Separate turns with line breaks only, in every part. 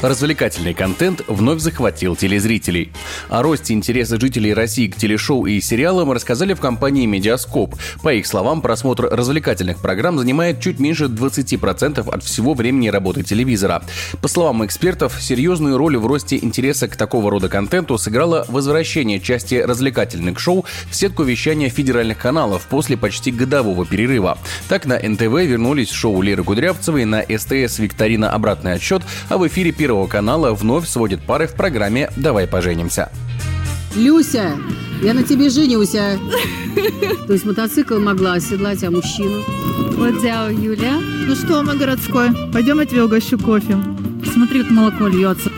Развлекательный контент вновь захватил телезрителей. О росте интереса жителей России к телешоу и сериалам рассказали в компании «Медиаскоп». По их словам, просмотр развлекательных программ занимает чуть меньше 20% от всего времени работы телевизора. По словам экспертов, серьезную роль в росте интереса к такого рода контенту сыграло возвращение части развлекательных шоу в сетку вещания федеральных каналов после почти годового перерыва. Так на НТВ вернулись шоу Леры Кудрявцевой, на СТС «Викторина. Обратный отсчет», а в эфире Первого канала вновь сводит пары в программе «Давай поженимся».
Люся, я на тебе женюся. То есть мотоцикл могла оседлать, а мужчину?
Вот дяо Юля.
Ну что, мой городской, пойдем я тебе угощу кофе.
Смотри, как молоко льется.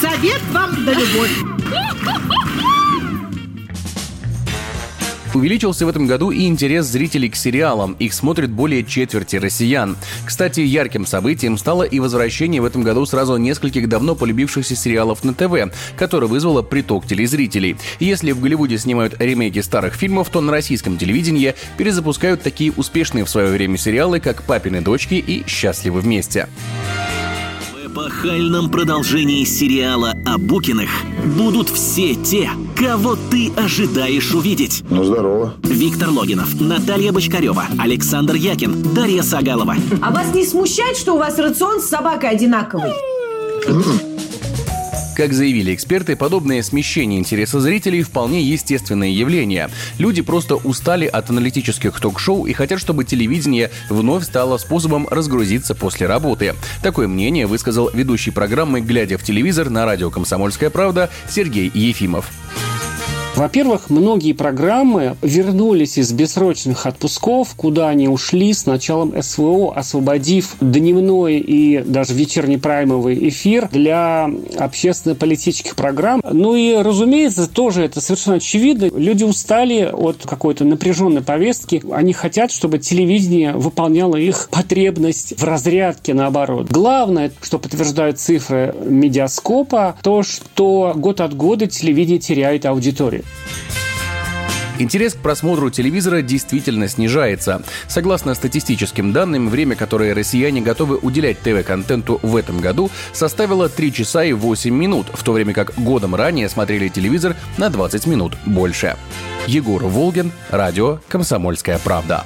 Совет вам да любовь.
Увеличился в этом году и интерес зрителей к сериалам. Их смотрит более четверти россиян. Кстати, ярким событием стало и возвращение в этом году сразу нескольких давно полюбившихся сериалов на ТВ, которое вызвало приток телезрителей. Если в Голливуде снимают ремейки старых фильмов, то на российском телевидении перезапускают такие успешные в свое время сериалы, как «Папины дочки» и «Счастливы вместе»
эпохальном продолжении сериала о Букиных будут все те, кого ты ожидаешь увидеть.
Ну, здорово.
Виктор Логинов, Наталья Бочкарева, Александр Якин, Дарья Сагалова.
А вас не смущает, что у вас рацион с собакой одинаковый?
Как заявили эксперты, подобное смещение интереса зрителей вполне естественное явление. Люди просто устали от аналитических ток-шоу и хотят, чтобы телевидение вновь стало способом разгрузиться после работы. Такое мнение высказал ведущий программы «Глядя в телевизор» на радио «Комсомольская правда» Сергей Ефимов.
Во-первых, многие программы вернулись из бессрочных отпусков, куда они ушли с началом СВО, освободив дневной и даже вечерний праймовый эфир для общественно-политических программ. Ну и, разумеется, тоже это совершенно очевидно. Люди устали от какой-то напряженной повестки. Они хотят, чтобы телевидение выполняло их потребность в разрядке, наоборот. Главное, что подтверждают цифры медиаскопа, то, что год от года телевидение теряет аудиторию.
Интерес к просмотру телевизора действительно снижается. Согласно статистическим данным, время, которое россияне готовы уделять ТВ-контенту в этом году, составило 3 часа и 8 минут, в то время как годом ранее смотрели телевизор на 20 минут больше. Егор Волгин, радио «Комсомольская правда».